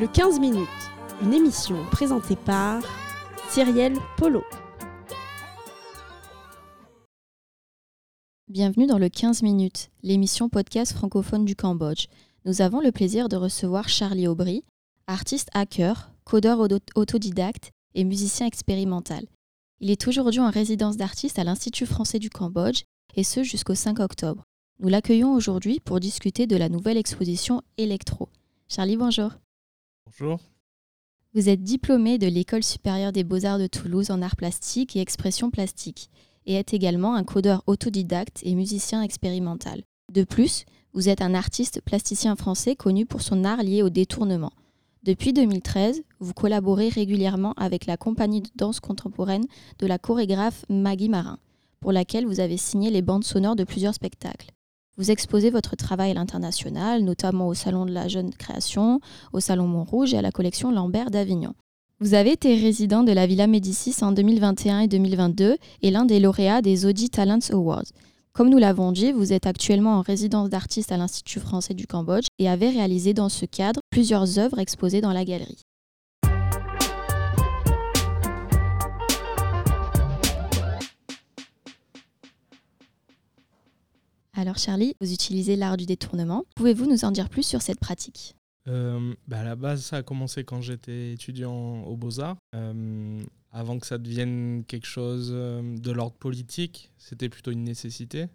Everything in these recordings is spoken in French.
Le 15 minutes, une émission présentée par Cyrielle Polo. Bienvenue dans le 15 minutes, l'émission podcast francophone du Cambodge. Nous avons le plaisir de recevoir Charlie Aubry, artiste hacker, codeur autodidacte et musicien expérimental. Il est aujourd'hui en résidence d'artiste à l'Institut français du Cambodge, et ce jusqu'au 5 octobre. Nous l'accueillons aujourd'hui pour discuter de la nouvelle exposition Electro. Charlie, bonjour. Bonjour. Vous êtes diplômé de l'École supérieure des beaux-arts de Toulouse en arts plastiques et expression plastique, et êtes également un codeur autodidacte et musicien expérimental. De plus, vous êtes un artiste plasticien français connu pour son art lié au détournement. Depuis 2013, vous collaborez régulièrement avec la compagnie de danse contemporaine de la chorégraphe Maggie Marin, pour laquelle vous avez signé les bandes sonores de plusieurs spectacles. Vous exposez votre travail à l'international, notamment au Salon de la Jeune Création, au Salon Montrouge et à la collection Lambert d'Avignon. Vous avez été résident de la Villa Médicis en 2021 et 2022 et l'un des lauréats des Audi Talents Awards. Comme nous l'avons dit, vous êtes actuellement en résidence d'artiste à l'Institut français du Cambodge et avez réalisé dans ce cadre plusieurs œuvres exposées dans la galerie. Alors Charlie, vous utilisez l'art du détournement. Pouvez-vous nous en dire plus sur cette pratique? Euh, bah, À la base, ça a commencé quand j'étais étudiant aux beaux-arts. Euh, avant que ça devienne quelque chose euh, de l'ordre politique, c'était plutôt une nécessité.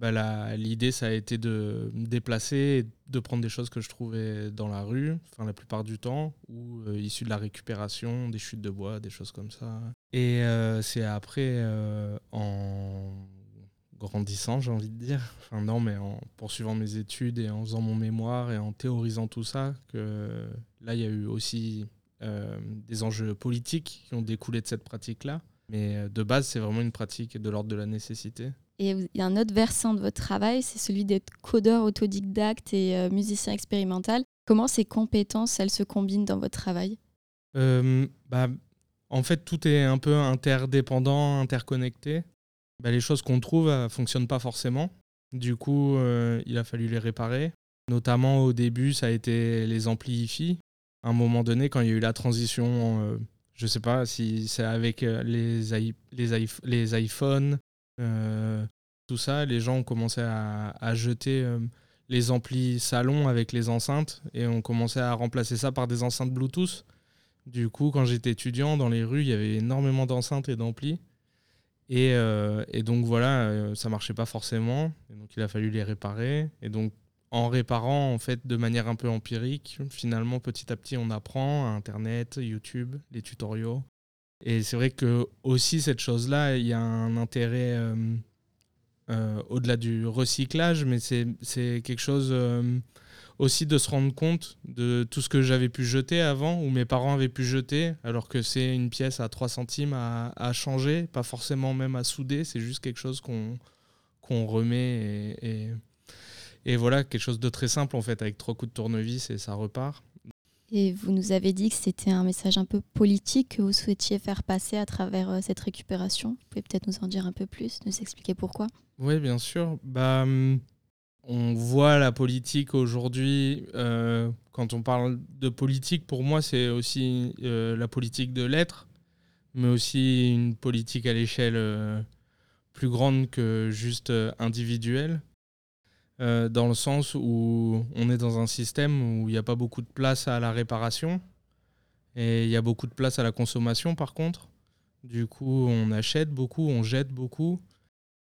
Bah, L'idée, ça a été de me déplacer et de prendre des choses que je trouvais dans la rue, enfin la plupart du temps, ou euh, issues de la récupération, des chutes de bois, des choses comme ça. Et c'est après, en grandissant, j'ai envie de dire, enfin non, mais en poursuivant mes études et en faisant mon mémoire et en théorisant tout ça, que là, il y a eu aussi euh, des enjeux politiques qui ont découlé de cette pratique-là. Mais euh, de base, c'est vraiment une pratique de l'ordre de la nécessité. Et il y a un autre versant de votre travail, c'est celui d'être codeur autodidacte et euh, musicien expérimental. Comment ces compétences, elles se combinent dans votre travail? Bah, En fait, tout est un peu interdépendant, interconnecté. Bah, les choses qu'on trouve ne fonctionnent pas forcément. Du coup, il a fallu les réparer. Notamment au début, ça a été les amplis à un moment donné, quand il y a eu la transition, euh, je sais pas si c'est avec euh, les, les, les iPhones, euh, tout ça, les gens ont commencé à, jeter les amplis salon avec les enceintes et ont commencé à remplacer ça par des enceintes Bluetooth. Du coup, quand j'étais étudiant, dans les rues, il y avait énormément d'enceintes et d'amplis. Et, et, donc voilà, ça marchait pas forcément. Donc il a fallu les réparer. Et donc en réparant en fait de manière un peu empirique. Finalement, petit à petit, on apprend Internet, YouTube, les tutoriaux. Et c'est vrai que aussi cette chose-là, il y a un intérêt euh, euh, au-delà du recyclage, mais c'est quelque chose euh, aussi de se rendre compte de tout ce que j'avais pu jeter avant, ou mes parents avaient pu jeter, alors que c'est une pièce à 3 centimes à, changer, pas forcément même à souder, c'est juste quelque chose qu'on remet et et voilà, quelque chose de très simple en fait, avec trois coups de tournevis et ça repart. Et vous nous avez dit que c'était un message un peu politique que vous souhaitiez faire passer à travers euh, cette récupération. Vous pouvez peut-être nous en dire un peu plus, nous expliquer pourquoi? Oui, bien sûr. Bah, hum, on voit la politique aujourd'hui, euh, quand on parle de politique, pour moi, c'est aussi euh, la politique de l'être, mais aussi une politique à l'échelle plus grande que juste individuelle. Euh, dans le sens où on est dans un système où il n'y a pas beaucoup de place à la réparation et il y a beaucoup de place à la consommation par contre. Du coup, on achète beaucoup, on jette beaucoup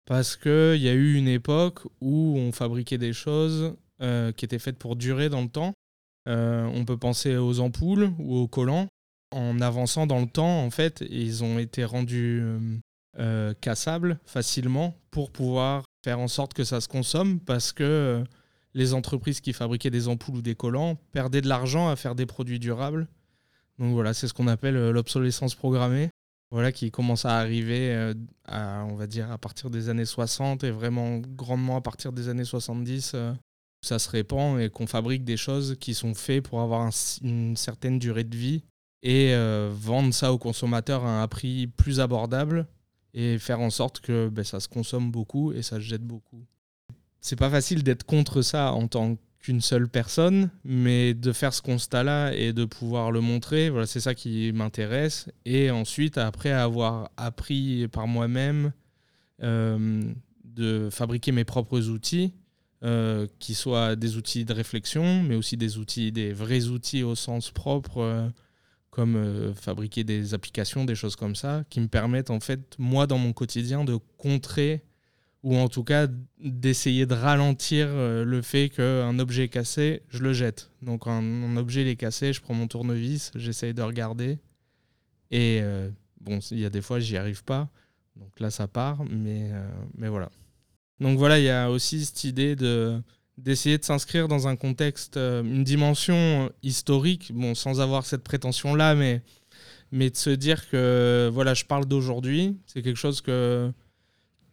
parce qu'il y a eu une époque où on fabriquait des choses euh, qui étaient faites pour durer dans le temps. Euh, on peut penser aux ampoules ou aux collants. En avançant dans le temps, en fait, ils ont été rendus cassables facilement pour pouvoir faire en sorte que ça se consomme parce que euh, les entreprises qui fabriquaient des ampoules ou des collants perdaient de l'argent à faire des produits durables. Donc voilà, c'est ce qu'on appelle euh, l'obsolescence programmée. Voilà, qui commence à arriver, euh, à, on va dire, à partir des années 60 et vraiment grandement à partir des années 70. ça se répand et qu'on fabrique des choses qui sont faites pour avoir une certaine durée de vie et vendre ça aux consommateurs à un prix plus abordable et faire en sorte que ben, ça se consomme beaucoup et ça se jette beaucoup. C'est pas facile d'être contre ça en tant qu'une seule personne, mais de faire ce constat-là et de pouvoir le montrer, voilà, c'est ça qui m'intéresse. Et ensuite, après avoir appris par moi-même euh, de fabriquer mes propres outils, euh, qui soient des outils de réflexion, mais aussi des outils, des vrais outils au sens propre, euh, comme fabriquer des applications, des choses comme ça, qui me permettent en fait, moi, dans mon quotidien, de contrer ou en tout cas d'essayer de ralentir euh, le fait qu'un objet est cassé, je le jette. Donc un, objet est cassé, je prends mon tournevis, j'essaye de regarder. Et euh, bon, il y a des fois, j'y arrive pas. Donc là, ça part, mais, euh, mais voilà. Donc voilà, il y a aussi cette idée de d'essayer de s'inscrire dans un contexte, une dimension historique, bon, sans avoir cette prétention-là, mais, mais de se dire que voilà, je parle d'aujourd'hui, c'est quelque chose que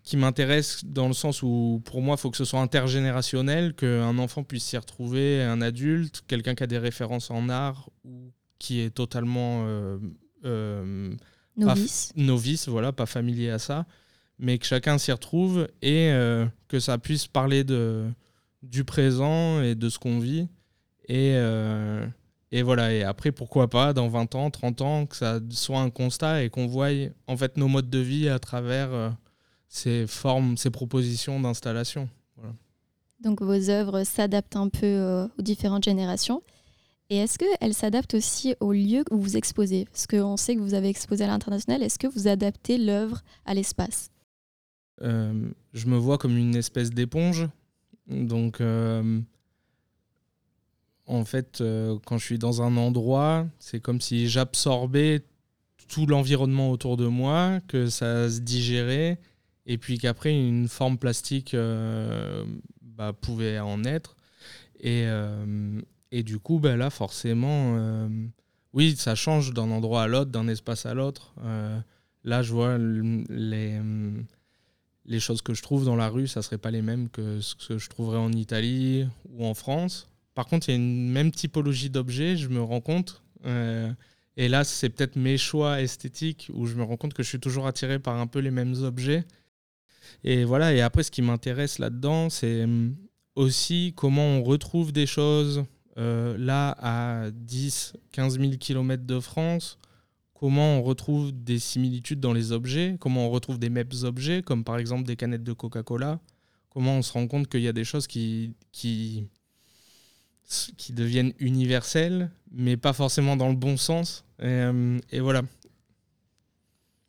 qui m'intéresse dans le sens où pour moi il faut que ce soit intergénérationnel, qu'un enfant puisse s'y retrouver, un adulte, quelqu'un qui a des références en art ou qui est totalement euh, euh, novice. novice, voilà, pas familier à ça, mais que chacun s'y retrouve et euh, que ça puisse parler de, du présent et de ce qu'on vit. Et, et voilà, et après pourquoi pas dans 20 ans, 30 ans, que ça soit un constat et qu'on voie en fait nos modes de vie à travers ces formes, ces propositions d'installation. Donc vos œuvres s'adaptent un peu euh, aux différentes générations. Et est-ce qu'elles s'adaptent aussi au lieu où vous exposez? Parce qu'on sait que vous avez exposé à l'international. Est-ce que vous adaptez l'œuvre à l'espace? Euh, Je me vois comme une espèce d'éponge. Donc, euh, en fait, quand je suis dans un endroit, c'est comme si j'absorbais tout l'environnement autour de moi, que ça se digérait et puis qu'après une forme plastique euh, bah, pouvait en être. Et, euh, et du coup, bah, là, forcément, euh, oui, ça change d'un endroit à l'autre, d'un espace à l'autre. là, je vois les, les choses que je trouve dans la rue, ça ne serait pas les mêmes que ce que je trouverais en Italie ou en France. Par contre, il y a une même typologie d'objets, je me rends compte. et là, c'est peut-être mes choix esthétiques où je me rends compte que je suis toujours attiré par un peu les mêmes objets. Et voilà, et après, ce qui m'intéresse là-dedans, c'est hum, aussi comment on retrouve des choses euh, là à 10, 15 000 km de France, comment on retrouve des similitudes dans les objets, comment on retrouve des mêmes objets, comme par exemple des canettes de Coca-Cola, comment on se rend compte qu'il y a des choses qui, qui, qui deviennent universelles, mais pas forcément dans le bon sens. Et, hum, et voilà.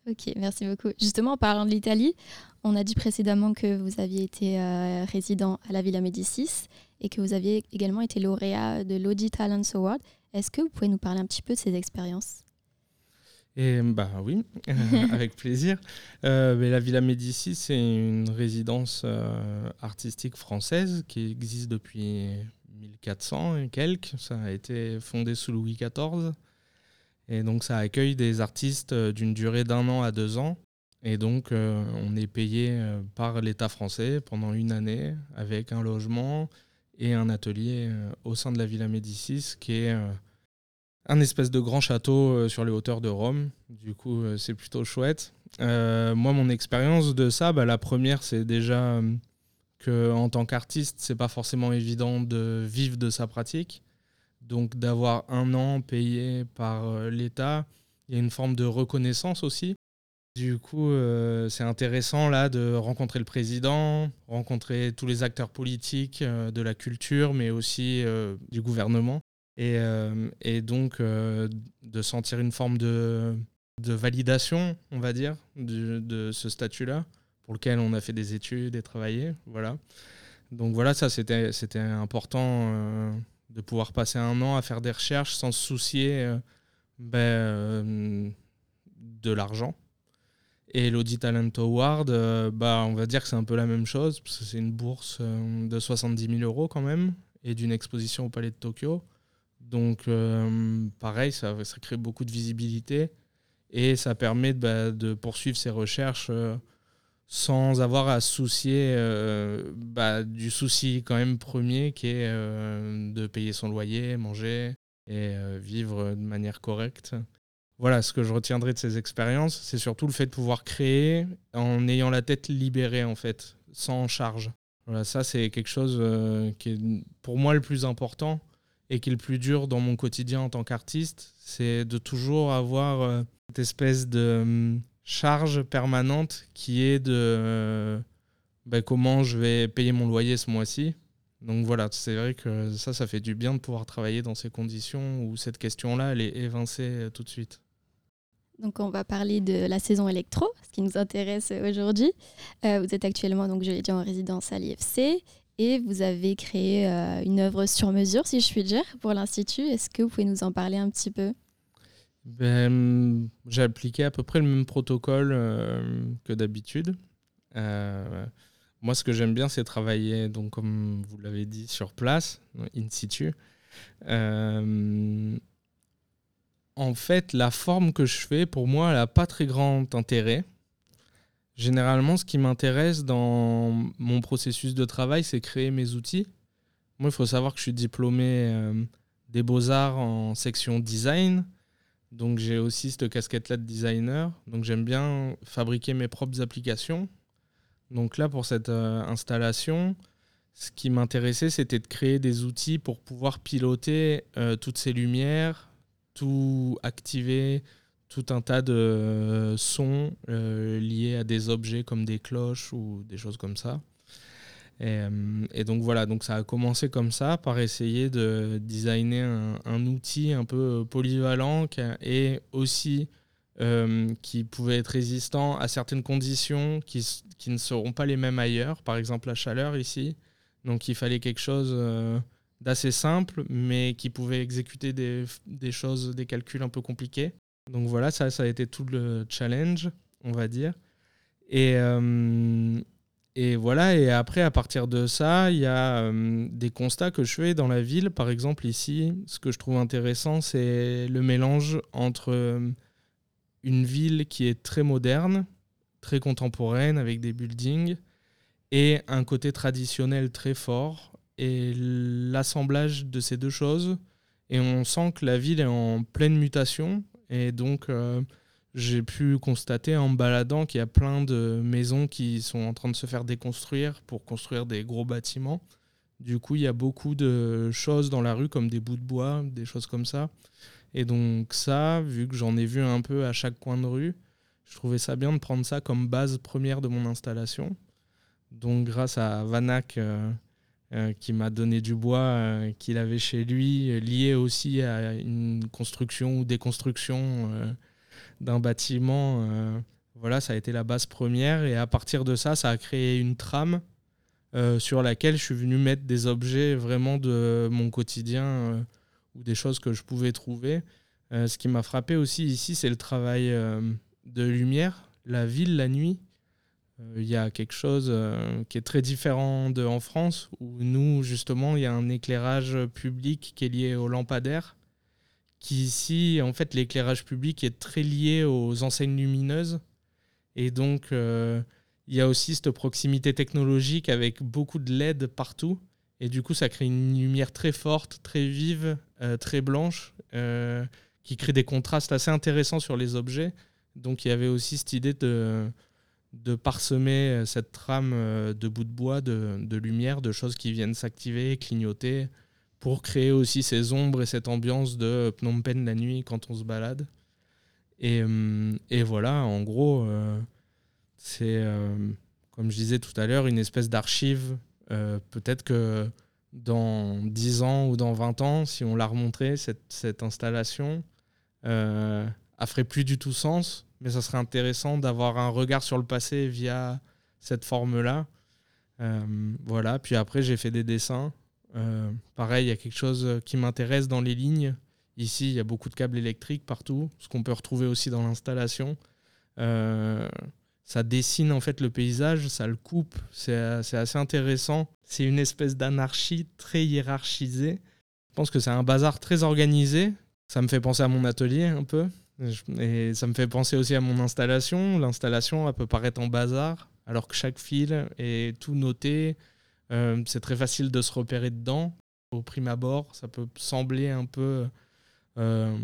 Ok, merci beaucoup. Justement, en parlant de l'Italie, on a dit précédemment que vous aviez été euh, résident à la Villa Médicis et que vous aviez également été lauréat de l'Audi Talents Award. Est-ce que vous pouvez nous parler un petit peu de ces expériences? Et bah oui, avec plaisir. Euh, la Villa Médicis, c'est une résidence euh, artistique française qui existe depuis 1400 et quelques. Ça a été fondé sous Louis XIV. Et donc ça accueille des artistes d'une durée d'un an à deux ans et donc, euh, on est payé euh, par l'État français pendant une année avec un logement et un atelier euh, au sein de la Villa Médicis, qui est un espèce de grand château sur les hauteurs de Rome. Du coup, c'est plutôt chouette. moi, mon expérience de ça, bah, la première, c'est déjà que en tant qu'artiste, c'est pas forcément évident de vivre de sa pratique. Donc, d'avoir un an payé par l'État, il y a une forme de reconnaissance aussi du coup, euh, c'est intéressant là de rencontrer le président, rencontrer tous les acteurs politiques euh, de la culture, mais aussi euh, du gouvernement. Et, donc de sentir une forme de, validation, on va dire, de, ce statut-là, pour lequel on a fait des études et travaillé. Voilà. Donc voilà, ça c'était important de pouvoir passer un an à faire des recherches sans se soucier ben, de l'argent et l'Audi Talent Award, euh, bah, on va dire que c'est un peu la même chose, parce que c'est une bourse euh, de 70 000 euros quand même, et d'une exposition au Palais de Tokyo. Donc, euh, pareil, ça, crée beaucoup de visibilité et ça permet bah, de poursuivre ses recherches sans avoir à soucier bah, du souci quand même premier qui est de payer son loyer, manger et vivre de manière correcte voilà, ce que je retiendrai de ces expériences, c'est surtout le fait de pouvoir créer en ayant la tête libérée, en fait, sans charge. Voilà, ça c'est quelque chose euh, qui est pour moi le plus important et qui est le plus dur dans mon quotidien en tant qu'artiste, c'est de toujours avoir euh, cette espèce de hum, charge permanente qui est de euh, ben, comment je vais payer mon loyer ce mois-ci. Donc voilà, c'est vrai que ça, ça fait du bien de pouvoir travailler dans ces conditions où cette question-là, elle est évincée tout de suite. Donc on va parler de la saison électro, ce qui nous intéresse aujourd'hui. Euh, vous êtes actuellement, donc je l'ai dit, en résidence à l'IFC et vous avez créé euh, une œuvre sur mesure, si je puis dire, pour l'Institut. Est-ce que vous pouvez nous en parler un petit peu? Ben, J'ai appliqué à peu près le même protocole euh, que d'habitude. moi, ce que j'aime bien, c'est travailler, donc, comme vous l'avez dit, sur place, in situ en fait, la forme que je fais, pour moi, elle n'a pas très grand intérêt. Généralement, ce qui m'intéresse dans mon processus de travail, c'est créer mes outils. Moi, il faut savoir que je suis diplômé euh, des beaux-arts en section design. Donc, j'ai aussi cette casquette-là de designer. Donc, j'aime bien fabriquer mes propres applications. Donc, là, pour cette euh, installation, ce qui m'intéressait, c'était de créer des outils pour pouvoir piloter euh, toutes ces lumières, tout activer, tout un tas de sons euh, liés à des objets comme des cloches ou des choses comme ça. Et, euh, donc voilà, donc ça a commencé comme ça, par essayer de designer un, outil un peu polyvalent et aussi euh, qui pouvait être résistant à certaines conditions qui, qui, ne seront pas les mêmes ailleurs, par exemple la chaleur ici. Donc il fallait quelque chose d'assez simple, mais qui pouvait exécuter des, choses, des calculs un peu compliqués. Donc voilà, ça, a été tout le challenge, on va dire. Et, euh, et voilà, et après, à partir de ça, il y a euh, des constats que je fais dans la ville. Par exemple, ici, ce que je trouve intéressant, c'est le mélange entre euh, une ville qui est très moderne, très contemporaine, avec des buildings, et un côté traditionnel très fort, et l'assemblage de ces deux choses. Et on sent que la ville est en pleine mutation. Et donc, euh, j'ai pu constater en baladant qu'il y a plein de maisons qui sont en train de se faire déconstruire pour construire des gros bâtiments. Du coup, il y a beaucoup de choses dans la rue, comme des bouts de bois, des choses comme ça. Et donc ça, vu que j'en ai vu un peu à chaque coin de rue, je trouvais ça bien de prendre ça comme base première de mon installation. Donc grâce à Vanak, euh, euh, qui m'a donné du bois euh, qu'il avait chez lui, lié aussi à une construction ou déconstruction euh, d'un bâtiment. voilà, ça a été la base première. Et à partir de ça, ça a créé une trame sur laquelle je suis venu mettre des objets vraiment de mon quotidien ou des choses que je pouvais trouver. ce qui m'a frappé aussi ici, c'est le travail de lumière. La ville, la nuit, il y a quelque chose euh, qui est très différent de en France, où nous, justement, il y a un éclairage public qui est lié aux lampadaires, qui ici, en fait, l'éclairage public est très lié aux enseignes lumineuses. Et donc, euh, il y a aussi cette proximité technologique avec beaucoup de LED partout. Et du coup, ça crée une lumière très forte, très vive, euh, très blanche, qui crée des contrastes assez intéressants sur les objets. Donc, il y avait aussi cette idée de de parsemer euh, cette trame euh, de bouts de bois, de, lumière, de choses qui viennent s'activer, clignoter, pour créer aussi ces ombres et cette ambiance de Phnom Penh la nuit quand on se balade. Et, euh, voilà, en gros, c'est, comme je disais tout à l'heure, une espèce d'archive. peut-être que dans 10 ans ou dans 20 ans, si on la cette, cette installation, elle ferait plus du tout sens mais ça serait intéressant d'avoir un regard sur le passé via cette forme-là. Euh, voilà, puis après j'ai fait des dessins. Euh, pareil, il y a quelque chose qui m'intéresse dans les lignes. Ici, il y a beaucoup de câbles électriques partout, ce qu'on peut retrouver aussi dans l'installation. Euh, ça dessine en fait le paysage, ça le coupe, c'est assez intéressant. C'est une espèce d'anarchie très hiérarchisée. Je pense que c'est un bazar très organisé. Ça me fait penser à mon atelier un peu. Et ça me fait penser aussi à mon installation. L'installation, elle peut paraître en bazar, alors que chaque fil est tout noté. Euh, c'est très facile de se repérer dedans. Au prime abord, ça peut sembler un peu euh,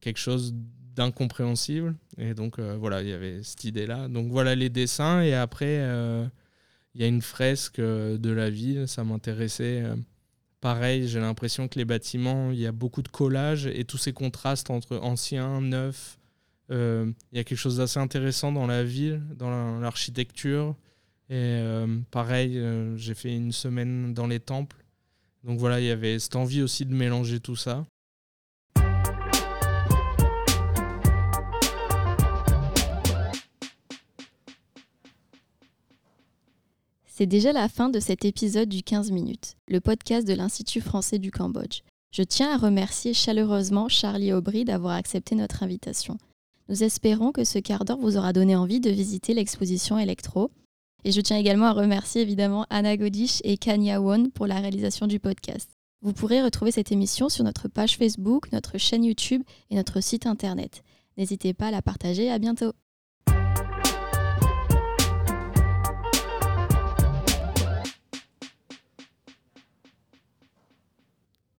quelque chose d'incompréhensible. Et donc, euh, voilà, il y avait cette idée-là. Donc, voilà les dessins. Et après, il y a une fresque de la ville, ça m'intéressait. Pareil, j'ai l'impression que les bâtiments, il y a beaucoup de collages et tous ces contrastes entre anciens, neufs. il y a quelque chose d'assez intéressant dans la ville, dans l'architecture. Et pareil, j'ai fait une semaine dans les temples. Donc voilà, il y avait cette envie aussi de mélanger tout ça. C'est déjà la fin de cet épisode du 15 minutes, le podcast de l'Institut français du Cambodge. Je tiens à remercier chaleureusement Charlie Aubry d'avoir accepté notre invitation. Nous espérons que ce quart d'heure vous aura donné envie de visiter l'exposition Electro. Et je tiens également à remercier évidemment Anna Godish et Kanya Won pour la réalisation du podcast. Vous pourrez retrouver cette émission sur notre page Facebook, notre chaîne YouTube et notre site internet. N'hésitez pas à la partager. À bientôt.